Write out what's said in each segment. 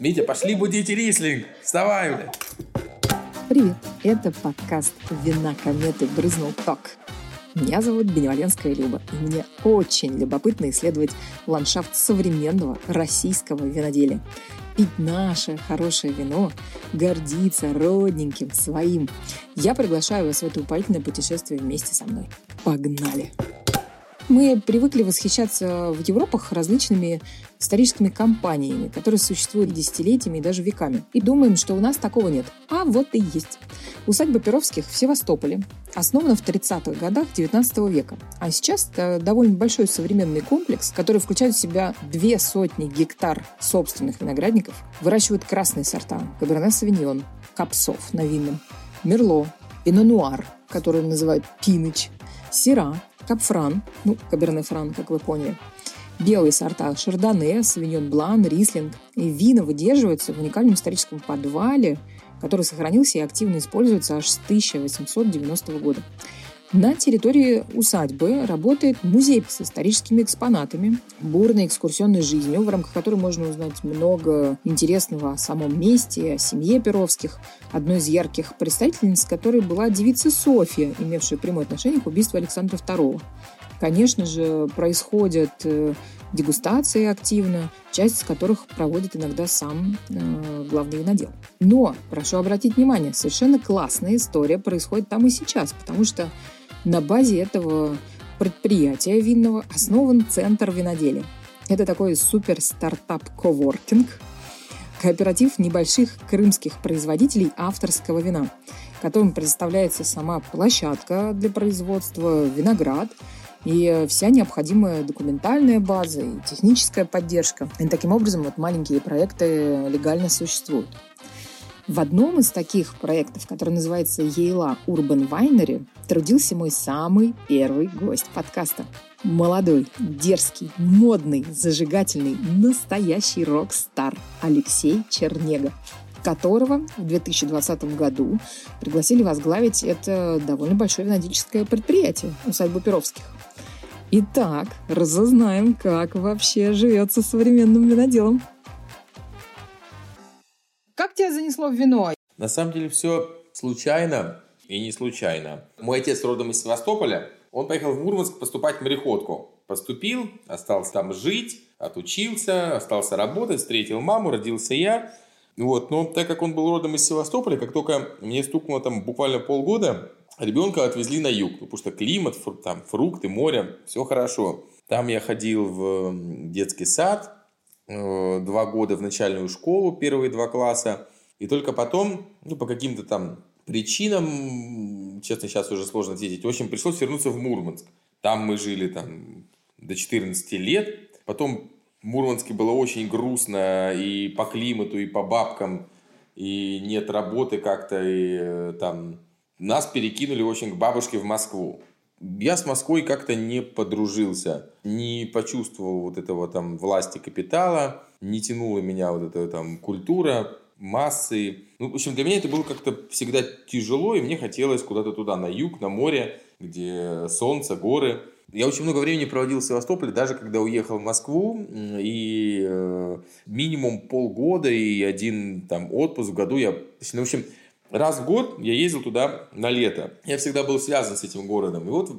Митя, пошли будите рислинг. Вставай, бля. Привет, это подкаст «Вина кометы брызнул ток». Меня зовут Беневаленская Люба, и мне очень любопытно исследовать ландшафт современного российского виноделия. Пить наше хорошее вино, гордиться родненьким своим. Я приглашаю вас в это упоительное путешествие вместе со мной. Погнали! Мы привыкли восхищаться в Европах различными историческими компаниями, которые существуют десятилетиями и даже веками. И думаем, что у нас такого нет. А вот и есть. Усадьба Перовских в Севастополе основана в 30-х годах 19 века. А сейчас это довольно большой современный комплекс, который включает в себя две сотни гектар собственных виноградников, выращивают красные сорта – Каберне Савиньон, Капсов на винном, Мерло, Пино-Нуар, который называют Пиныч, Сира, Капфран, ну, Каберне Фран, как вы поняли, белые сорта Шардоне, Савиньон Блан, Рислинг. И вина выдерживаются в уникальном историческом подвале, который сохранился и активно используется аж с 1890 года. На территории усадьбы работает музей с историческими экспонатами, бурной экскурсионной жизнью, в рамках которой можно узнать много интересного о самом месте, о семье Перовских. Одной из ярких представительниц которой была девица Софья, имевшая прямое отношение к убийству Александра II. Конечно же, происходят э, дегустации активно, часть из которых проводит иногда сам э, главный винодел. Но, прошу обратить внимание, совершенно классная история происходит там и сейчас, потому что на базе этого предприятия винного основан центр виноделия. Это такой супер стартап коворкинг, кооператив небольших крымских производителей авторского вина, которым предоставляется сама площадка для производства, виноград и вся необходимая документальная база и техническая поддержка. И таким образом вот маленькие проекты легально существуют. В одном из таких проектов, который называется «Ейла Urban Winery», трудился мой самый первый гость подкаста. Молодой, дерзкий, модный, зажигательный, настоящий рок-стар Алексей Чернега которого в 2020 году пригласили возглавить это довольно большое винодельческое предприятие усадьбу Перовских. Итак, разузнаем, как вообще живется современным виноделом. Как тебя занесло в вино? На самом деле все случайно и не случайно. Мой отец родом из Севастополя. Он поехал в Мурманск поступать в мореходку. Поступил, остался там жить, отучился, остался работать, встретил маму, родился я. Вот, но так как он был родом из Севастополя, как только мне стукнуло там буквально полгода, ребенка отвезли на юг, потому что климат, там фрукты, море, все хорошо. Там я ходил в детский сад, Э, два года в начальную школу, первые два класса. И только потом, ну, по каким-то там причинам, честно, сейчас уже сложно ответить, в общем, пришлось вернуться в Мурманск. Там мы жили там до 14 лет. Потом в Мурманске было очень грустно и по климату, и по бабкам, и нет работы как-то, и э, там нас перекинули очень к бабушке в Москву я с Москвой как-то не подружился, не почувствовал вот этого там власти капитала, не тянула меня вот эта там культура, массы. Ну, в общем, для меня это было как-то всегда тяжело, и мне хотелось куда-то туда, на юг, на море, где солнце, горы. Я очень много времени проводил в Севастополе, даже когда уехал в Москву, и э, минимум полгода и один там отпуск в году я... Ну, в общем, раз в год я ездил туда на лето. Я всегда был связан с этим городом. И вот в,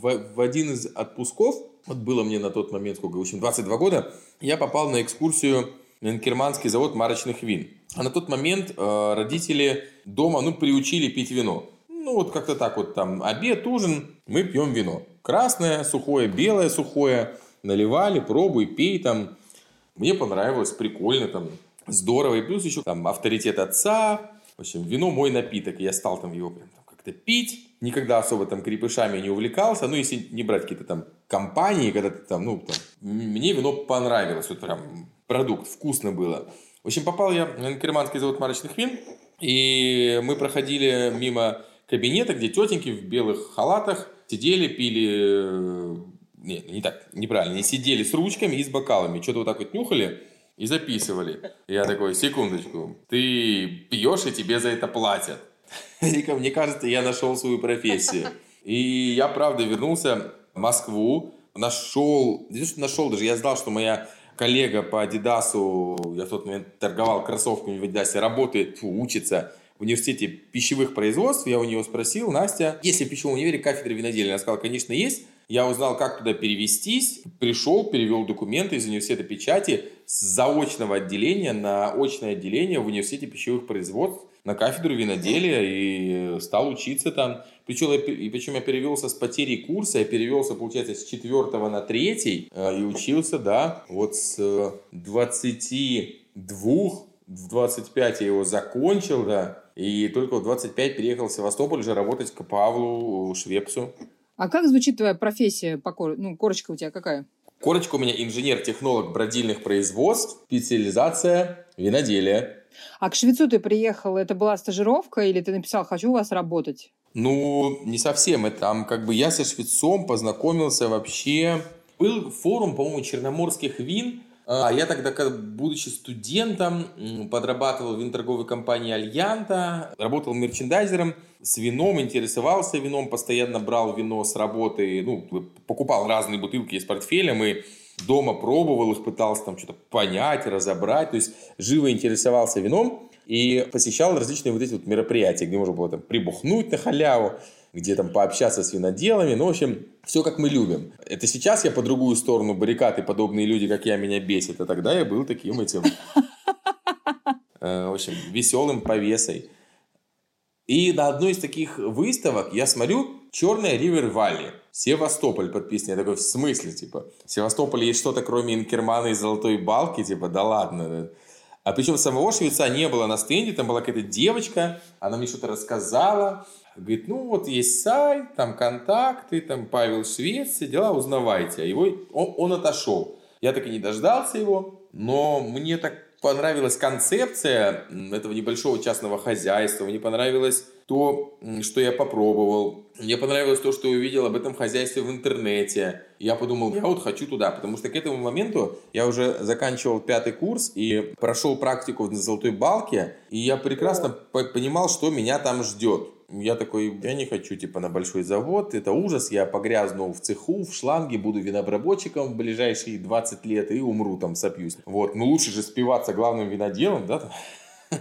в, в один из отпусков, вот было мне на тот момент, сколько, в общем, 22 года, я попал на экскурсию на Инкерманский завод марочных вин. А на тот момент э, родители дома, ну, приучили пить вино. Ну, вот как-то так вот там обед, ужин, мы пьем вино. Красное, сухое, белое, сухое. Наливали, пробуй, пей там. Мне понравилось, прикольно там, здорово. И плюс еще там авторитет отца, в общем, вино мой напиток, я стал там его прям там как-то пить. Никогда особо там крепышами не увлекался. Ну, если не брать какие-то там компании, когда ты там, ну, там, мне вино понравилось. Вот прям продукт, вкусно было. В общем, попал я на Керманский завод марочных вин. И мы проходили мимо кабинета, где тетеньки в белых халатах сидели, пили... Не, не так, неправильно. Не сидели с ручками и с бокалами. Что-то вот так вот нюхали и записывали. Я такой, секундочку, ты пьешь и тебе за это платят. Мне кажется, я нашел свою профессию. И я, правда, вернулся в Москву, нашел, не то, что нашел даже, я знал, что моя коллега по Адидасу, я в тот момент торговал кроссовками в Адидасе, работает, фу, учится в университете пищевых производств. Я у нее спросил, Настя, есть ли в пищевом универе кафедра виноделия? Она сказала, конечно, есть. Я узнал, как туда перевестись, пришел, перевел документы из университета печати с заочного отделения на очное отделение в университете пищевых производств на кафедру виноделия и стал учиться там. Причем, и причем я перевелся с потери курса, я перевелся, получается, с четвертого на третий э, и учился, да, вот с 22 в 25 я его закончил, да, и только в 25 переехал в Севастополь уже работать к Павлу Швепсу. А как звучит твоя профессия? По кор... Ну, корочка у тебя какая? Корочка у меня инженер-технолог бродильных производств, специализация виноделие. А к швецу ты приехал, это была стажировка или ты написал «хочу у вас работать»? Ну, не совсем. Это там как бы я со швецом познакомился вообще. Был форум, по-моему, черноморских вин. А я тогда, будучи студентом, подрабатывал в виноторговой компании «Альянта», работал мерчендайзером с вином, интересовался вином, постоянно брал вино с работы, ну, покупал разные бутылки из портфеля, мы дома пробовал их, пытался там что-то понять, разобрать, то есть живо интересовался вином и посещал различные вот эти вот мероприятия, где можно было там прибухнуть на халяву, где там пообщаться с виноделами, ну, в общем, все как мы любим. Это сейчас я по другую сторону баррикад, и подобные люди, как я, меня бесят, а тогда я был таким этим, э, в общем, веселым повесой. И на одной из таких выставок я смотрю «Черная Ривер Валли». Севастополь подписан. Я такой, в смысле, типа? В Севастополе есть что-то, кроме Инкермана и Золотой Балки? Типа, да ладно. А причем самого швеца не было на стенде, там была какая-то девочка, она мне что-то рассказала. Говорит, ну вот есть сайт, там контакты, там Павел Швец, все дела, узнавайте. А его, он, он отошел. Я так и не дождался его, но мне так понравилась концепция этого небольшого частного хозяйства, мне понравилось то, что я попробовал. Мне понравилось то, что я увидел об этом хозяйстве в интернете. Я подумал, я вот хочу туда, потому что к этому моменту я уже заканчивал пятый курс и прошел практику на Золотой Балке, и я прекрасно понимал, что меня там ждет. Я такой, я не хочу, типа, на большой завод, это ужас, я погрязну в цеху, в шланге, буду винообработчиком в ближайшие 20 лет и умру там, сопьюсь. Вот, ну лучше же спиваться главным виноделом, да?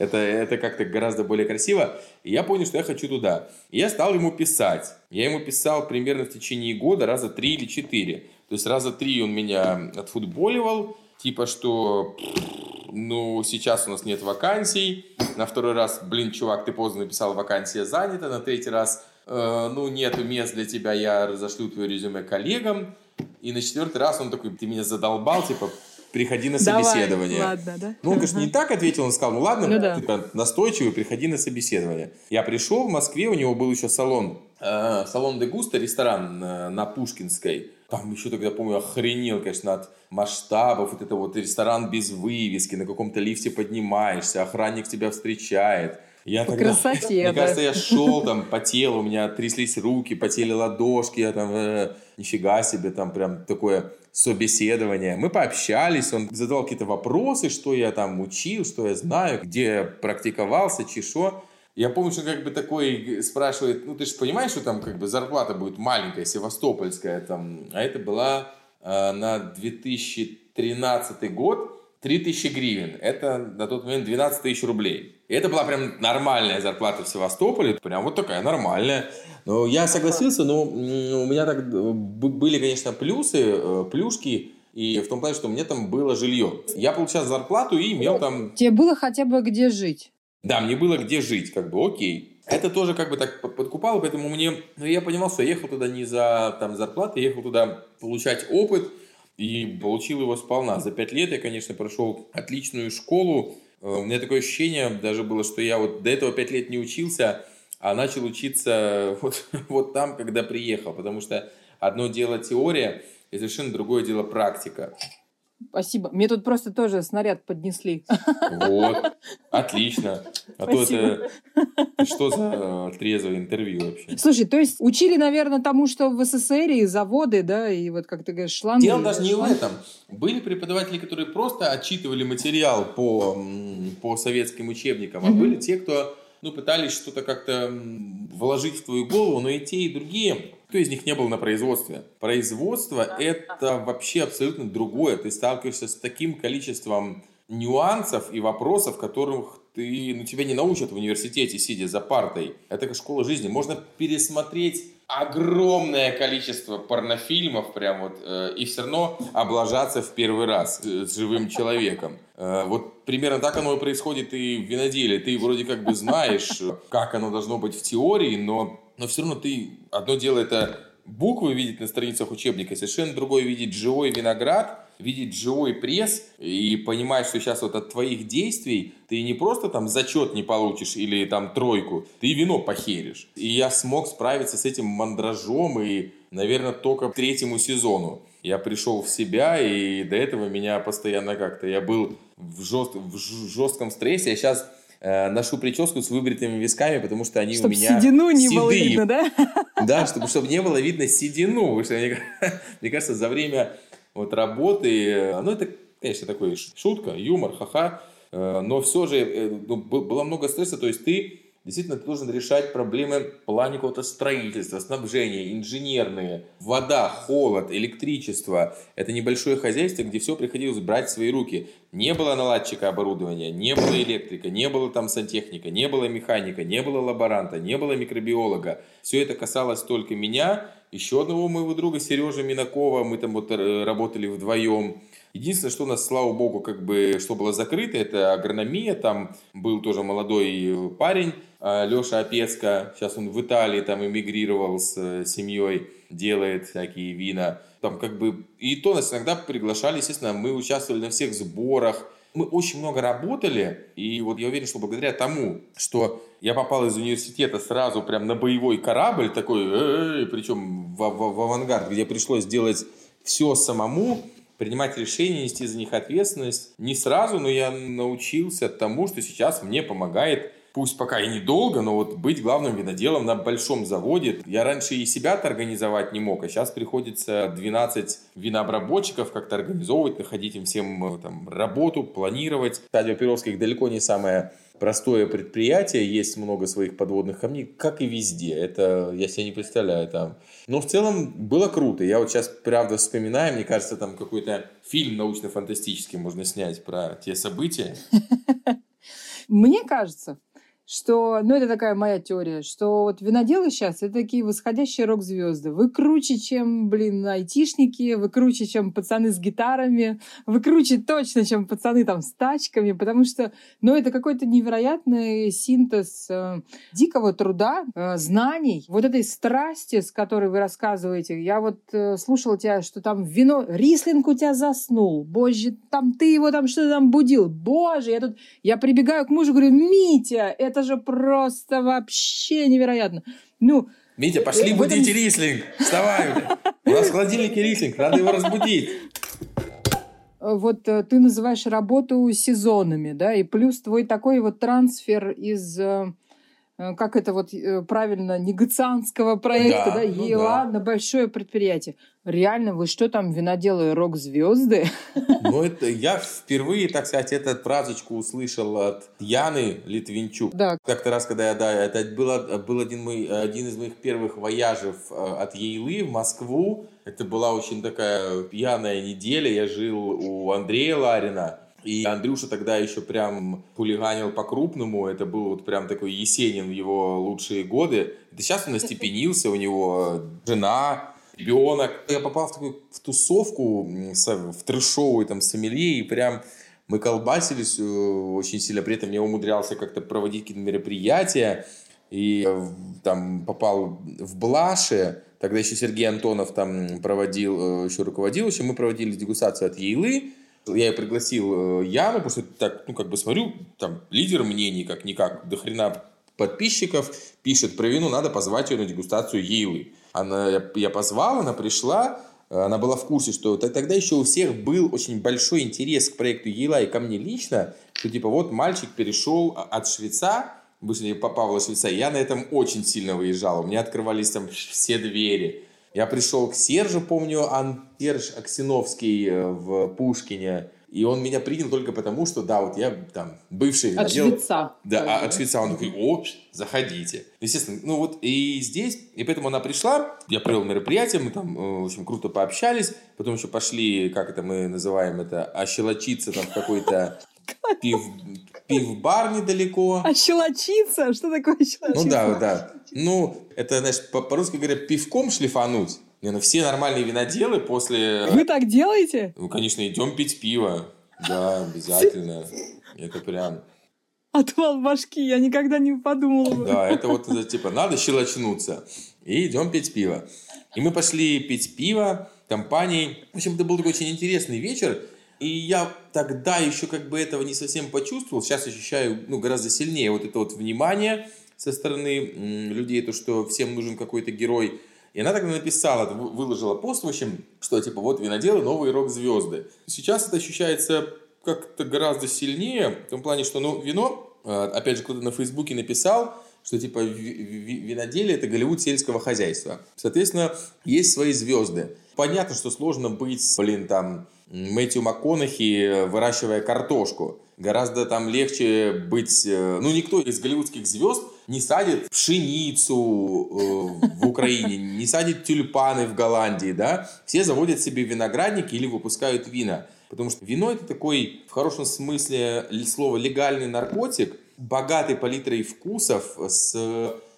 Это, это как-то гораздо более красиво. И я понял, что я хочу туда. И я стал ему писать. Я ему писал примерно в течение года раза три или четыре. То есть раза три он меня отфутболивал, типа что ну, сейчас у нас нет вакансий. На второй раз, блин, чувак, ты поздно написал, вакансия занята. На третий раз, э, ну, нету мест для тебя, я разошлю твое резюме коллегам. И на четвертый раз он такой, ты меня задолбал, типа, приходи на собеседование. Давай, ладно, да? Ну, он, конечно, не так ответил, он сказал, ну ладно, ну, да. типа, настойчивый, приходи на собеседование. Я пришел в Москве, у него был еще салон, э, салон Дегуста, ресторан э, на Пушкинской. Там еще тогда, помню, охренел, конечно, от масштабов. Вот это вот ресторан без вывески, на каком-то лифте поднимаешься, охранник тебя встречает. Я по тогда, красоте, Мне да. кажется, я шел там, потел, у меня тряслись руки, потели ладошки, я там, э, нифига себе, там прям такое собеседование. Мы пообщались, он задавал какие-то вопросы, что я там учил, что я знаю, где практиковался, чешо. Я помню, что как бы такой спрашивает, ну ты же понимаешь, что там как бы зарплата будет маленькая, севастопольская там, а это была э, на 2013 год 3000 гривен. Это на тот момент 12 тысяч рублей. И это была прям нормальная зарплата в Севастополе, прям вот такая нормальная. Но я согласился, но у меня так были, конечно, плюсы, э, плюшки, и в том плане, что у меня там было жилье. Я получал зарплату и имел там... Тебе было хотя бы где жить? Да, мне было где жить, как бы окей. Это тоже как бы так подкупало, поэтому мне... Ну, я понимал, что я ехал туда не за там, зарплату, я ехал туда получать опыт, и получил его сполна. За пять лет я, конечно, прошел отличную школу. Э, у меня такое ощущение даже было, что я вот до этого пять лет не учился, а начал учиться вот, вот там, когда приехал. Потому что одно дело теория, и совершенно другое дело практика. Спасибо. Мне тут просто тоже снаряд поднесли. Вот. Отлично. А Спасибо. то это... Что за трезвое интервью вообще? Слушай, то есть учили, наверное, тому, что в СССР и заводы, да, и вот, как ты говоришь, шланги. Дело даже не в этом. Были преподаватели, которые просто отчитывали материал по, по советским учебникам, а были те, кто ну, пытались что-то как-то вложить в твою голову, но и те, и другие Кто из них не был на производстве? Производство – это вообще абсолютно другое. Ты сталкиваешься с таким количеством нюансов и вопросов, которых ты, ну, тебя не научат в университете, сидя за партой. Это как школа жизни. Можно пересмотреть огромное количество порнофильмов прям вот э, и все равно облажаться в первый раз э, с живым человеком. Э, вот примерно так оно и происходит и в виноделии. Ты вроде как бы знаешь, как оно должно быть в теории, но, но все равно ты одно дело это буквы видеть на страницах учебника, совершенно другое видеть живой виноград, видеть живой пресс и понимать, что сейчас вот от твоих действий ты не просто там зачет не получишь или там тройку, ты вино похеришь. И я смог справиться с этим мандражом и, наверное, только к третьему сезону. Я пришел в себя, и до этого меня постоянно как-то... Я был в, жест, в жестком стрессе, я сейчас э, ношу прическу с выбритыми висками, потому что они чтобы у меня седину не седые. было видно, да? Да, чтобы, чтобы не было видно седину. Что, мне, мне кажется, за время вот работы, ну, это, конечно, такой шутка, юмор, ха-ха, э, но все же э, ну, было много стресса, то есть ты действительно ты должен решать проблемы в плане какого-то строительства, снабжения, инженерные, вода, холод, электричество. Это небольшое хозяйство, где все приходилось брать в свои руки. Не было наладчика оборудования, не было электрика, не было там сантехника, не было механика, не было лаборанта, не было микробиолога. Все это касалось только меня, еще одного моего друга Сережи Минакова, мы там вот э, работали вдвоем. Единственное, что у нас, слава богу, как бы, что было закрыто, это агрономия. Там был тоже молодой парень, Леша Опецко. Сейчас он в Италии там эмигрировал с э, семьей, делает всякие вина. Там как бы... И то нас иногда приглашали, естественно, мы участвовали на всех сборах. Мы очень много работали, и вот я уверен, что благодаря тому, что я попал из университета сразу прям на боевой корабль такой, причем в, в, в авангард, где пришлось делать все самому, принимать решения, нести за них ответственность. Не сразу, но я научился тому, что сейчас мне помогает пусть пока и недолго, но вот быть главным виноделом на большом заводе. Я раньше и себя-то организовать не мог, а сейчас приходится 12 винообработчиков как-то организовывать, находить им всем э, там, работу, планировать. Стадио Перовских далеко не самое простое предприятие, есть много своих подводных камней, как и везде. Это я себе не представляю там. Но в целом было круто. Я вот сейчас, правда, вспоминаю, мне кажется, там какой-то фильм научно-фантастический можно снять про те события. Мне кажется, что, ну, это такая моя теория, что вот виноделы сейчас это такие восходящие рок-звезды. Вы круче, чем, блин, айтишники, вы круче, чем пацаны с гитарами, вы круче точно, чем пацаны там с тачками, потому что, ну, это какой-то невероятный синтез э, дикого труда, э, знаний, вот этой страсти, с которой вы рассказываете. Я вот э, слушала тебя, что там вино, рислинг у тебя заснул, боже, там ты его там что-то там будил, боже, я тут, я прибегаю к мужу, говорю, Митя, это это же просто вообще невероятно. Ну, Митя, пошли будите этом... рислинг. Вставай. У нас в холодильнике рислинг, надо его разбудить. Вот э, ты называешь работу сезонами, да, и плюс твой такой вот трансфер из Э, как это вот э, правильно, негацианского проекта, да, да ну ЕЛА да. на большое предприятие. Реально, вы что там, виноделы рок-звезды? Ну, это я впервые, так сказать, эту фразочку услышал от Яны Литвинчук. Да. Как-то раз, когда я, да, это было, был один, мой, один из моих первых вояжев э, от Ейлы в Москву. Это была очень такая пьяная неделя. Я жил у Андрея Ларина. И Андрюша тогда еще прям хулиганил по-крупному. Это был вот прям такой Есенин в его лучшие годы. Это сейчас он остепенился, у него жена, ребенок. Я попал в такую в тусовку, в трешовую там сомелье, и прям мы колбасились э, очень сильно. При этом я умудрялся как-то проводить какие-то мероприятия. И э, там попал в Блаше, тогда еще Сергей Антонов там проводил, э, еще руководил, еще мы проводили дегустацию от Ейлы, я ее пригласил э, Яну, потому что так, ну, как бы смотрю, там, лидер мнений, как-никак, до хрена подписчиков пишет про вину, надо позвать ее на дегустацию Ейлы. Она, я, позвал, она пришла, она была в курсе, что тогда еще у всех был очень большой интерес к проекту Ейла и ко мне лично, что типа вот мальчик перешел от швеца, вышли по Павла Швеца, я на этом очень сильно выезжал, у меня открывались там все двери, я пришел к Сержу, помню, Ан... Серж Аксиновский э, в Пушкине. И он меня принял только потому, что, да, вот я там бывший От винодел. швеца. Да, а от швеца. Он такой, о, заходите. Естественно, ну вот и здесь, и поэтому она пришла, я провел мероприятие, мы там, э, в общем, круто пообщались, потом еще пошли, как это мы называем это, ощелочиться там в какой-то пив, пив-бар недалеко. Ощелочиться? Что такое ощелочиться? Ну да, да. Ну, это, знаешь, по- по-русски говоря, пивком шлифануть. Не, ну все нормальные виноделы после... Вы так делаете? Ну, конечно, идем пить пиво. Да, обязательно. Это прям... Отвал башки, я никогда не подумала. Да, это вот типа, надо щелочнуться. И идем пить пиво. И мы пошли пить пиво компанией. В общем, это был такой очень интересный вечер. И я тогда еще как бы этого не совсем почувствовал. Сейчас ощущаю ну, гораздо сильнее вот это вот внимание со стороны людей, то, что всем нужен какой-то герой. И она тогда написала, вы- выложила пост, в общем, что типа вот виноделы, новые рок-звезды. Сейчас это ощущается как-то гораздо сильнее, в том плане, что ну, вино, э, опять же, кто-то на Фейсбуке написал, что типа ви- ви- виноделие это Голливуд сельского хозяйства. Соответственно, есть свои звезды. Понятно, что сложно быть, блин, там, Мэтью МакКонахи, выращивая картошку. Гораздо там легче быть... э, Ну, никто из голливудских звезд не садит пшеницу э, в Украине, не садит тюльпаны в Голландии, да? Все заводят себе виноградники или выпускают вина. Потому что вино это такой, в хорошем смысле слова, легальный наркотик, богатый палитрой вкусов, с,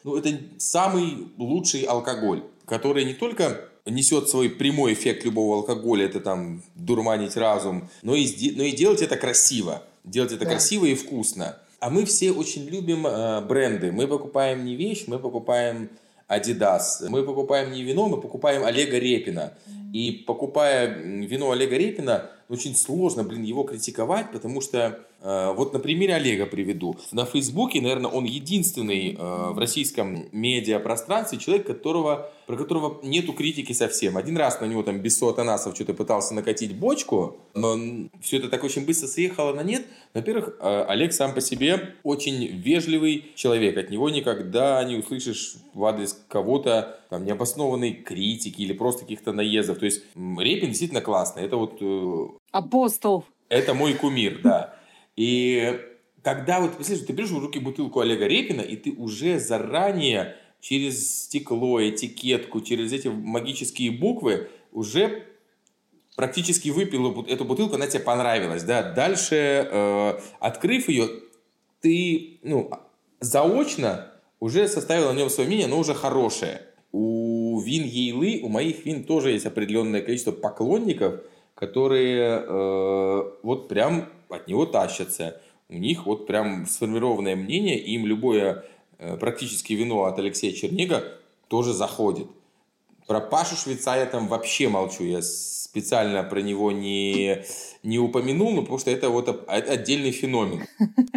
ну, это самый лучший алкоголь, который не только несет свой прямой эффект любого алкоголя, это там дурманить разум, но и, но и делать это красиво. Делать это Да. красиво и вкусно. А мы все очень любим э, бренды. Мы покупаем не вещь, мы покупаем Adidas. Мы покупаем не вино, мы покупаем Олега Репина. И покупая вино Олега Репина, очень сложно, блин, его критиковать, потому что вот на примере Олега приведу. На Фейсбуке, наверное, он единственный э, в российском медиапространстве человек, которого, про которого нету критики совсем. Один раз на него там Бессо Атанасов что-то пытался накатить бочку, но все это так очень быстро съехало на нет. Во-первых, э, Олег сам по себе очень вежливый человек. От него никогда не услышишь в адрес кого-то там, необоснованной критики или просто каких-то наездов. То есть Репин действительно классный. Это вот э, Апостол. это мой кумир, да. И когда вот, представляешь, ты берешь в руки бутылку Олега Репина, и ты уже заранее через стекло, этикетку, через эти магические буквы уже практически выпил эту бутылку, она тебе понравилась, да. Дальше, э, открыв ее, ты, ну, заочно уже составил о нем свое мнение, но уже хорошее. У вин Ейлы, у моих вин тоже есть определенное количество поклонников, которые э, вот прям от него тащатся. У них вот прям сформированное мнение, им любое э, практически вино от Алексея Чернега тоже заходит. Про Пашу Швейца я там вообще молчу. Я специально про него не, не упомянул, ну, потому что это вот отдельный феномен.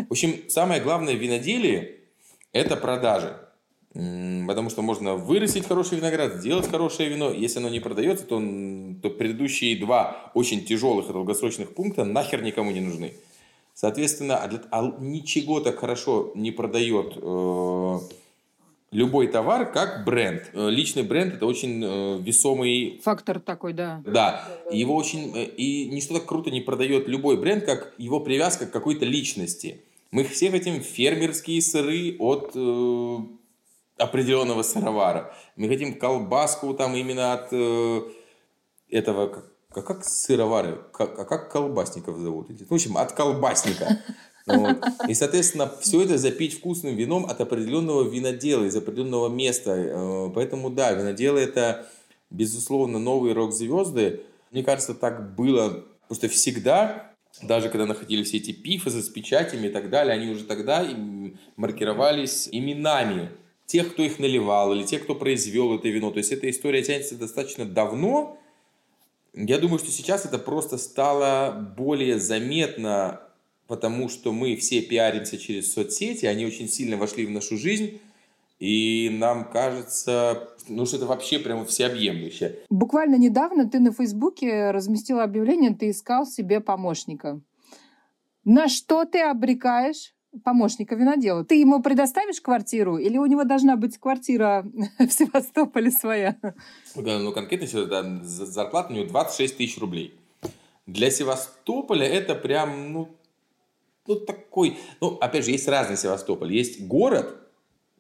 В общем, самое главное в виноделии – это продажи. Потому что можно вырастить хороший виноград, сделать хорошее вино. Если оно не продается, то, то предыдущие два очень тяжелых и долгосрочных пункта нахер никому не нужны. Соответственно, а для- а ничего так хорошо не продает э, любой товар, как бренд. Э, Личный бренд – это очень э, весомый Фактор такой, да. да, его очень... э, И ничто так круто не продает любой бренд, как его привязка к какой-то личности. Мы все хотим фермерские сыры от э, определенного сыровара. Мы хотим колбаску там именно от э, этого... Как, как, как сыровары? Как, а как колбасников зовут? В общем, от колбасника. Вот. И, соответственно, все это запить вкусным вином от определенного винодела, из определенного места. Э, Поэтому, да, виноделы – это, безусловно, новые рок-звезды. Мне кажется, так было просто всегда, даже когда находили все эти пифы с печатями и так далее, они уже тогда маркировались именами тех, кто их наливал, или тех, кто произвел это вино. То есть эта история тянется достаточно давно. Я думаю, что сейчас это просто стало более заметно, потому что мы все пиаримся через соцсети, они очень сильно вошли в нашу жизнь, и нам кажется, ну, что это вообще прямо всеобъемлюще. Буквально недавно ты на Фейсбуке разместила объявление, ты искал себе помощника. На что ты обрекаешь помощника винодела? Ты ему предоставишь квартиру или у него должна быть квартира в Севастополе своя? Ну, конкретно сейчас, да, за- зарплата у него 26 тысяч рублей. Для Севастополя это прям, ну, ну, такой... Ну, опять же, есть разный Севастополь. Есть город,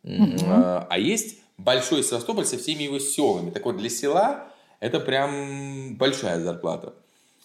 mm-hmm. а, а есть большой Севастополь со всеми его селами. Так вот, для села это прям большая зарплата.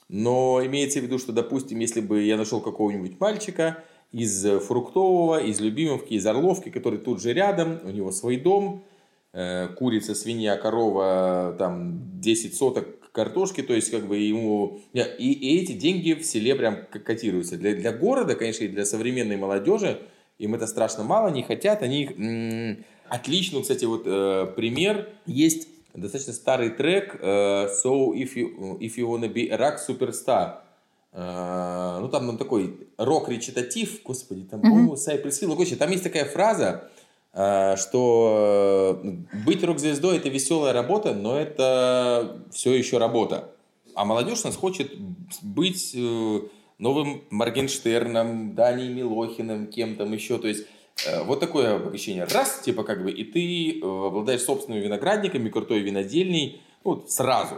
Но имеется в виду, что, допустим, если бы я нашел какого-нибудь мальчика из Фруктового, из Любимовки, из Орловки, который тут же рядом, у него свой дом, э, курица, свинья, корова, там 10 соток картошки, то есть как бы ему... И, и эти деньги в селе прям котируются. Для, для города, конечно, и для современной молодежи им это страшно мало, не хотят, они... Отлично, кстати, вот э, пример. Есть достаточно старый трек э, So If You, if you Wanna Be a Rock Superstar. Э, ну, там, там такой рок-речитатив, господи, там, mm-hmm. Cypress Hill. Ну, короче, там есть такая фраза, э, что э, быть рок-звездой – это веселая работа, но это все еще работа. А молодежь нас хочет быть новым Моргенштерном, Даней Милохиным, кем там еще. То есть вот такое обогащение. Раз, типа как бы, и ты обладаешь собственными виноградниками, крутой винодельней, ну, сразу.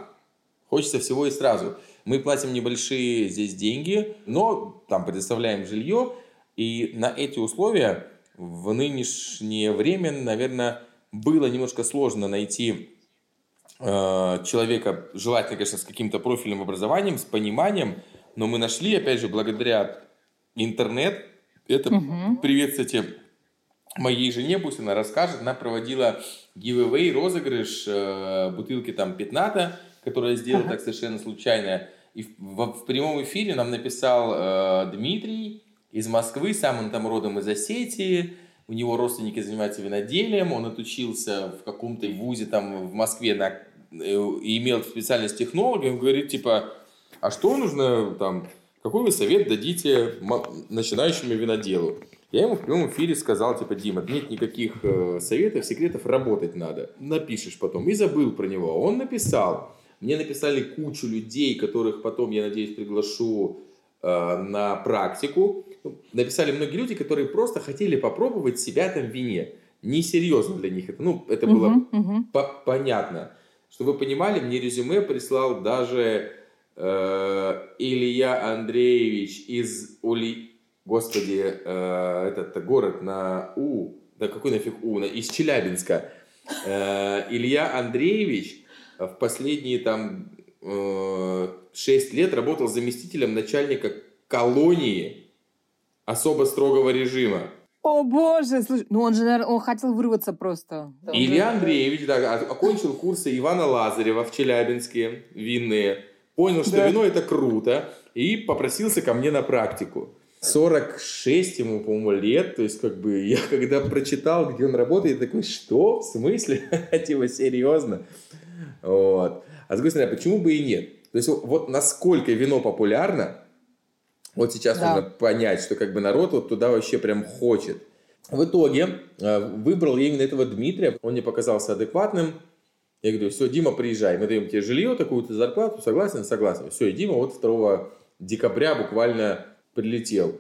Хочется всего и сразу. Мы платим небольшие здесь деньги, но там предоставляем жилье, и на эти условия в нынешнее время, наверное, было немножко сложно найти э, человека, желательно, конечно, с каким-то профильным образованием, с пониманием, но мы нашли, опять же, благодаря интернет, это угу. привет, кстати, моей жене, пусть она расскажет, она проводила giveaway, розыгрыш э, бутылки там пятната, которую я сделал ага. так совершенно случайно. И в, в прямом эфире нам написал э, Дмитрий из Москвы, сам он там родом из Осетии, у него родственники занимаются виноделием, он отучился в каком-то вузе там в Москве на, э, имел специальность технолога, он говорит типа, а что нужно там, какой вы совет дадите начинающему виноделу? Я ему в прямом эфире сказал, типа, Дима, нет никаких э, советов, секретов, работать надо. Напишешь потом. И забыл про него. Он написал. Мне написали кучу людей, которых потом, я надеюсь, приглашу э, на практику. Написали многие люди, которые просто хотели попробовать себя там в вине. Несерьезно для них это. Ну, это было uh-huh, uh-huh. По- понятно. Чтобы вы понимали, мне резюме прислал даже э, Илья Андреевич из Ули господи, э, этот город на У, да какой нафиг У, на, из Челябинска, э, Илья Андреевич в последние там э, 6 лет работал заместителем начальника колонии особо строгого режима. О боже, слушай, ну он же, наверное, он хотел вырваться просто. Илья Андреевич, да, окончил курсы Ивана Лазарева в Челябинске, винные, понял, что да. вино это круто, и попросился ко мне на практику. 46 ему, по-моему, лет, то есть, как бы, я когда прочитал, где он работает, такой, что? В смысле? типа, серьезно? Вот. А с другой стороны, почему бы и нет? То есть, вот насколько вино популярно, вот сейчас да. нужно понять, что как бы народ вот туда вообще прям хочет. В итоге э, выбрал я именно этого Дмитрия, он мне показался адекватным. Я говорю, все, Дима, приезжай, мы даем тебе жилье, такую-то зарплату, согласен? Согласен. Все, и Дима вот 2 декабря буквально прилетел.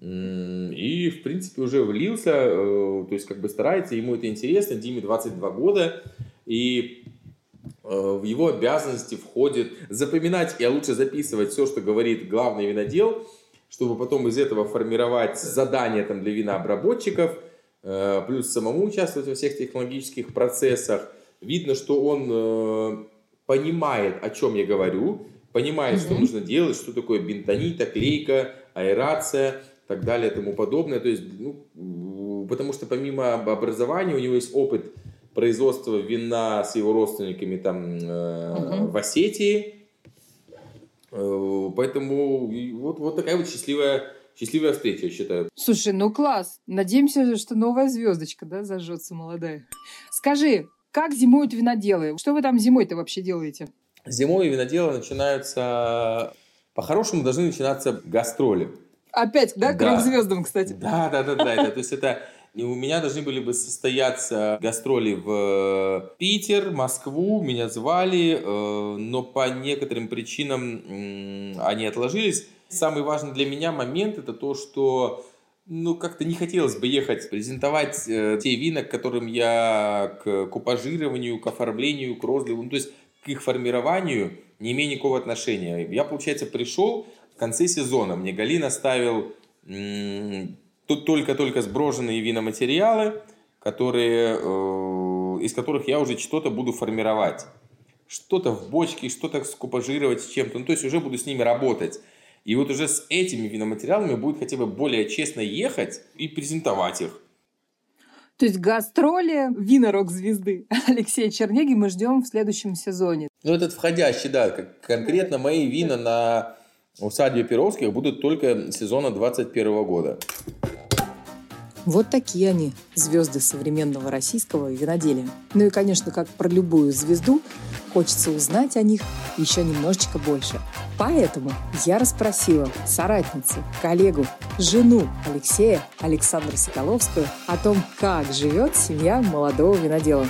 И, в принципе, уже влился, э, то есть, как бы старается, ему это интересно, Диме 22 года, и в его обязанности входит запоминать и а лучше записывать все, что говорит главный винодел, чтобы потом из этого формировать задания там, для винообработчиков, э, плюс самому участвовать во всех технологических процессах. Видно, что он понимает, о чем я говорю, понимает, mm-hmm. что нужно делать, что такое бентонита, клейка, аэрация, так далее и тому подобное. То есть, ну, потому что помимо образования у него есть опыт производства вина с его родственниками там э, uh-huh. в Осетии. Э, поэтому вот, вот такая вот счастливая счастливая встреча, я считаю. Слушай, ну класс. Надеемся, что новая звездочка, да, зажжется молодая. Скажи, как зимуют виноделы? Что вы там зимой-то вообще делаете? Зимой виноделы начинаются... По-хорошему должны начинаться гастроли. Опять, да, да. к звездам, кстати. Да, да, да, да. То есть это и у меня должны были бы состояться гастроли в Питер, Москву, меня звали, э, но по некоторым причинам они отложились. Самый важный для меня момент это то, что ну, как-то не хотелось бы ехать, презентовать э, те вина, к которым я к купажированию, к оформлению, к розливу, ну, то есть к их формированию не имею никакого отношения. Я, получается, пришел в конце сезона. Мне Галина ставил тут только-только сброженные виноматериалы, которые, э, из которых я уже что-то буду формировать. Что-то в бочке, что-то скупажировать с чем-то. Ну, то есть уже буду с ними работать. И вот уже с этими виноматериалами будет хотя бы более честно ехать и презентовать их. То есть гастроли винорок звезды Алексея Чернеги мы ждем в следующем сезоне. Ну, этот входящий, да. Конкретно мои вина на усадьбе Перовских будут только сезона 21 года. Вот такие они, звезды современного российского виноделия. Ну и, конечно, как про любую звезду, хочется узнать о них еще немножечко больше. Поэтому я расспросила соратницу, коллегу, жену Алексея, Александру Соколовскую, о том, как живет семья молодого винодела.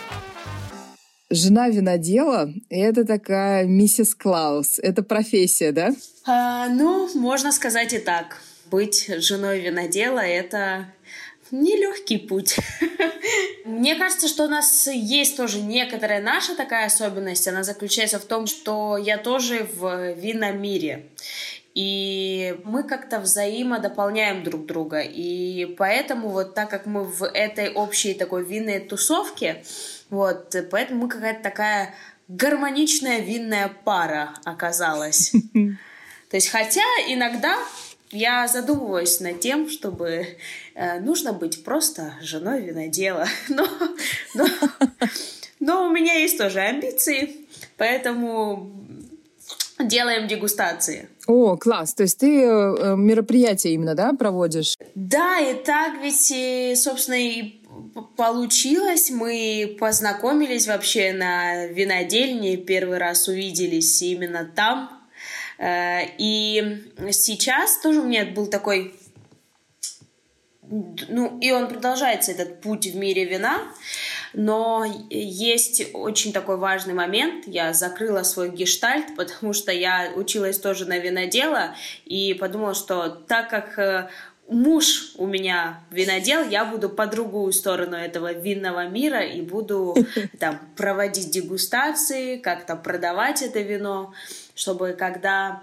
Жена винодела – это такая миссис Клаус. Это профессия, да? А, ну, можно сказать и так. Быть женой винодела – это нелегкий путь. Мне кажется, что у нас есть тоже некоторая наша такая особенность. Она заключается в том, что я тоже в виномире. И мы как-то взаимодополняем друг друга. И поэтому вот так как мы в этой общей такой винной тусовке, вот, поэтому мы какая-то такая гармоничная винная пара оказалась. То есть, хотя иногда я задумываюсь над тем, чтобы э, нужно быть просто женой винодела. Но, но, но у меня есть тоже амбиции, поэтому делаем дегустации. О, класс! То есть ты э, мероприятия именно, да, проводишь? Да, и так ведь, и, собственно, и получилось. Мы познакомились вообще на винодельне, первый раз увиделись именно там, Э, и сейчас тоже у меня был такой ну, и он продолжается, этот путь в мире вина, но есть очень такой важный момент. Я закрыла свой гештальт, потому что я училась тоже на винодела и подумала, что так как э, муж у меня винодел, я буду по другую сторону этого винного мира и буду там проводить дегустации, как-то продавать это вино чтобы когда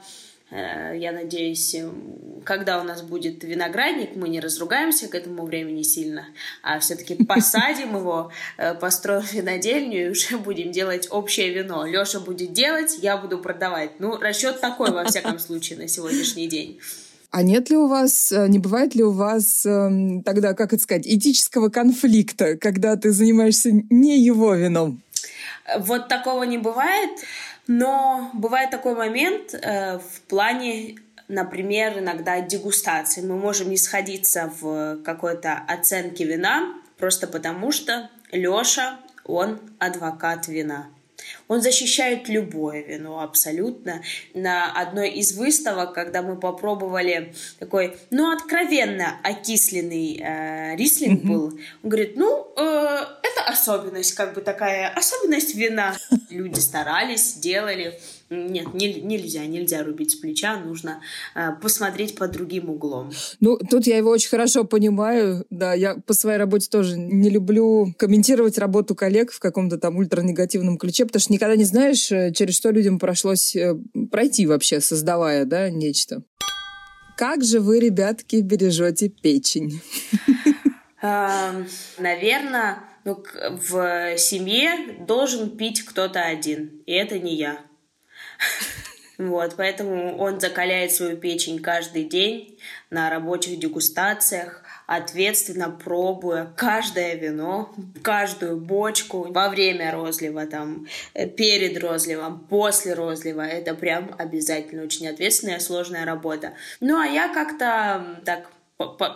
э, я надеюсь, когда у нас будет виноградник, мы не разругаемся к этому времени сильно, а все-таки посадим его, э, построим винодельню и уже будем делать общее вино. Леша будет делать, я буду продавать. Ну, расчет такой, во всяком случае, на сегодняшний день. А нет ли у вас, э, не бывает ли у вас эм, тогда, как это сказать, этического конфликта, когда ты занимаешься не его вином? Вот такого не бывает. Но бывает такой момент э, в плане, например, иногда дегустации. Мы можем не сходиться в какой-то оценке вина, просто потому что Лёша, он адвокат вина. Он защищает любое вино абсолютно. На одной из выставок, когда мы попробовали такой, ну, откровенно окисленный э, рислинг mm-hmm. был, он говорит, ну, э, это особенность, как бы такая особенность вина. Люди старались, делали. Нет, не, нельзя, нельзя рубить с плеча, нужно э, посмотреть под другим углом. Ну, тут я его очень хорошо понимаю. Да, я по своей работе тоже не люблю комментировать работу коллег в каком-то там ультранегативном ключе, потому что никогда не знаешь, э, через что людям пришлось э, пройти вообще, создавая, да, нечто. Как же вы, ребятки, бережете печень? Наверное, ну, в семье должен пить кто-то один, и это не я. Вот, поэтому он закаляет свою печень каждый день на рабочих дегустациях, ответственно пробуя каждое вино, каждую бочку во время розлива, там, э, перед розливом, после розлива. Это прям обязательно очень ответственная, сложная работа. Ну, а я как-то так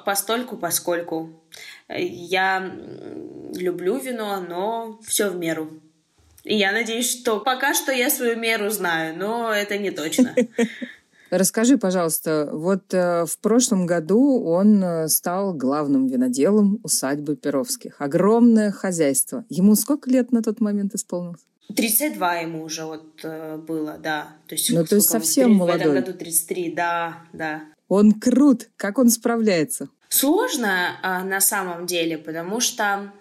постольку, поскольку я люблю вино, но все в меру. И я надеюсь, что пока что я свою меру знаю, но это не точно. Расскажи, пожалуйста, вот э, в прошлом году он э, стал главным виноделом усадьбы Перовских. Огромное хозяйство. Ему сколько лет на тот момент исполнилось? 32 ему уже вот э, было, да. То есть, ну, то есть совсем 30, молодой. В этом году 33, да, да. Он крут. Как он справляется? Сложно а, на самом деле, потому что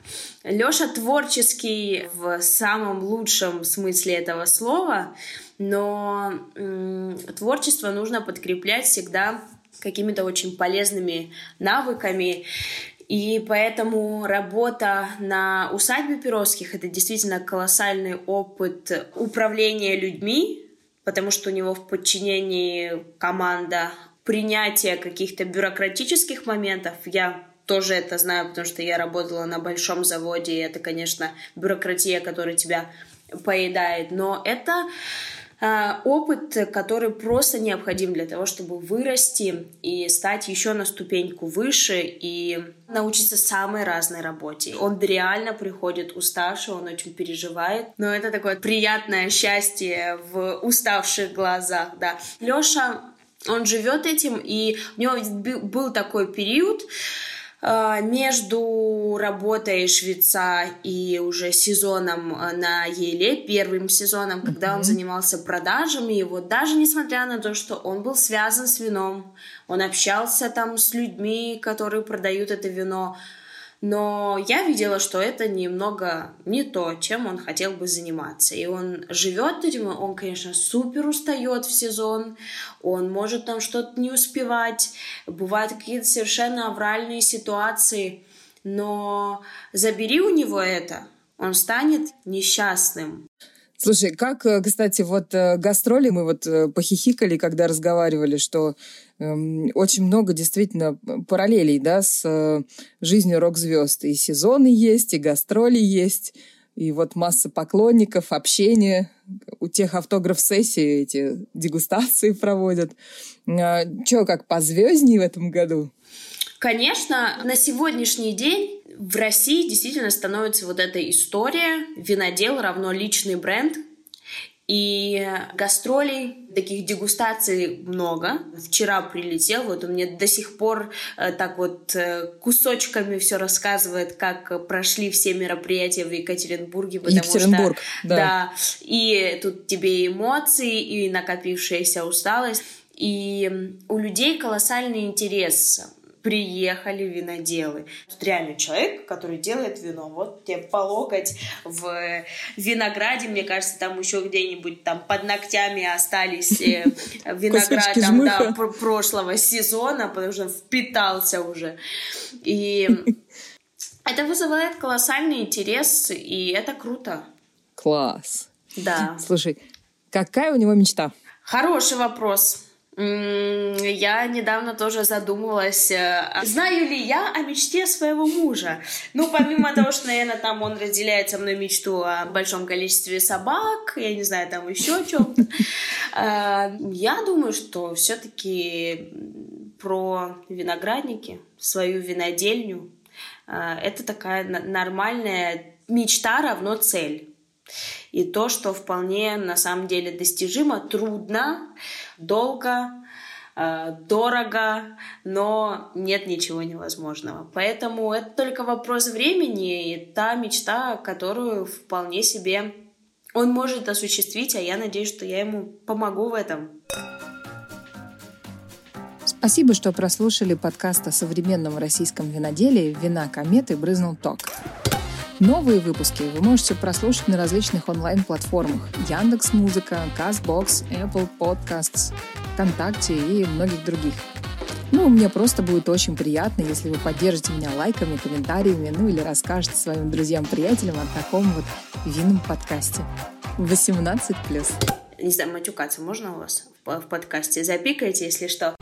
Лёша творческий в самом лучшем смысле этого слова, но творчество нужно подкреплять всегда какими-то очень полезными навыками. И поэтому работа на усадьбе Перовских — это действительно колоссальный опыт управления людьми, потому что у него в подчинении команда принятия каких-то бюрократических моментов. Я тоже это знаю, потому что я работала на большом заводе, и это, конечно, бюрократия, которая тебя поедает. Но это э, опыт, который просто необходим для того, чтобы вырасти и стать еще на ступеньку выше и научиться самой разной работе. Он реально приходит уставший, он очень переживает, но это такое приятное счастье в уставших глазах, да. Лёша он живет этим, и у него был такой период, а, между работой швеца и уже сезоном а, на Еле, первым сезоном, когда mm-hmm. он занимался продажами, и вот даже несмотря на то, что он был связан с вином, он общался там с людьми, которые продают это вино, но я видела, что это немного не то, чем он хотел бы заниматься. И он живет этим, он, конечно, супер устает в сезон, он может там что-то не успевать, бывают какие-то совершенно авральные ситуации, но забери у него это, он станет несчастным. Слушай, как, э, кстати, вот э, гастроли, мы вот э, похихикали, когда разговаривали, что э, очень много действительно параллелей, да, с жизнью рок-звезд. И сезоны есть, и гастроли есть, и вот масса поклонников, общения. У тех автограф-сессии эти дегустации проводят. А, Че, как по звездней в этом году? Конечно, на сегодняшний день в России действительно становится вот эта история «винодел равно личный бренд», и гастролей, таких дегустаций много. Вчера прилетел, вот он мне до сих пор э, так вот э, кусочками все рассказывает, как прошли все мероприятия в Екатеринбурге. Потому Екатеринбург, что, да. да. И тут тебе эмоции, и накопившаяся усталость. И у людей колоссальный интерес приехали виноделы. Тут реально человек, который делает вино. Вот тебе по локоть в винограде, мне кажется, там еще где-нибудь там под ногтями остались э, виноград там, да, прошлого сезона, потому что впитался уже. И это вызывает колоссальный интерес, и это круто. Класс. Да. Слушай, какая у него мечта? Хороший вопрос. Я недавно тоже задумалась, э, знаю ли я о мечте своего мужа. Ну, помимо того, что, наверное, там он разделяет со мной мечту о большом количестве собак, я не знаю, там еще о чем-то. Э, я думаю, что все-таки про виноградники, свою винодельню, э, это такая нормальная мечта равно цель. И то, что вполне на самом деле достижимо, трудно, долго, э, дорого, но нет ничего невозможного. Поэтому это только вопрос времени и та мечта, которую вполне себе он может осуществить, а я надеюсь, что я ему помогу в этом. Спасибо, что прослушали подкаст о современном российском виноделии «Вина кометы» брызнул ток. Новые выпуски вы можете прослушать на различных онлайн-платформах Яндекс Музыка, Castbox, Apple Podcasts, ВКонтакте и многих других. Ну, мне просто будет очень приятно, если вы поддержите меня лайками, комментариями, ну или расскажете своим друзьям-приятелям о таком вот винном подкасте. 18+. Не знаю, матюкаться можно у вас в подкасте? Запикайте, если что.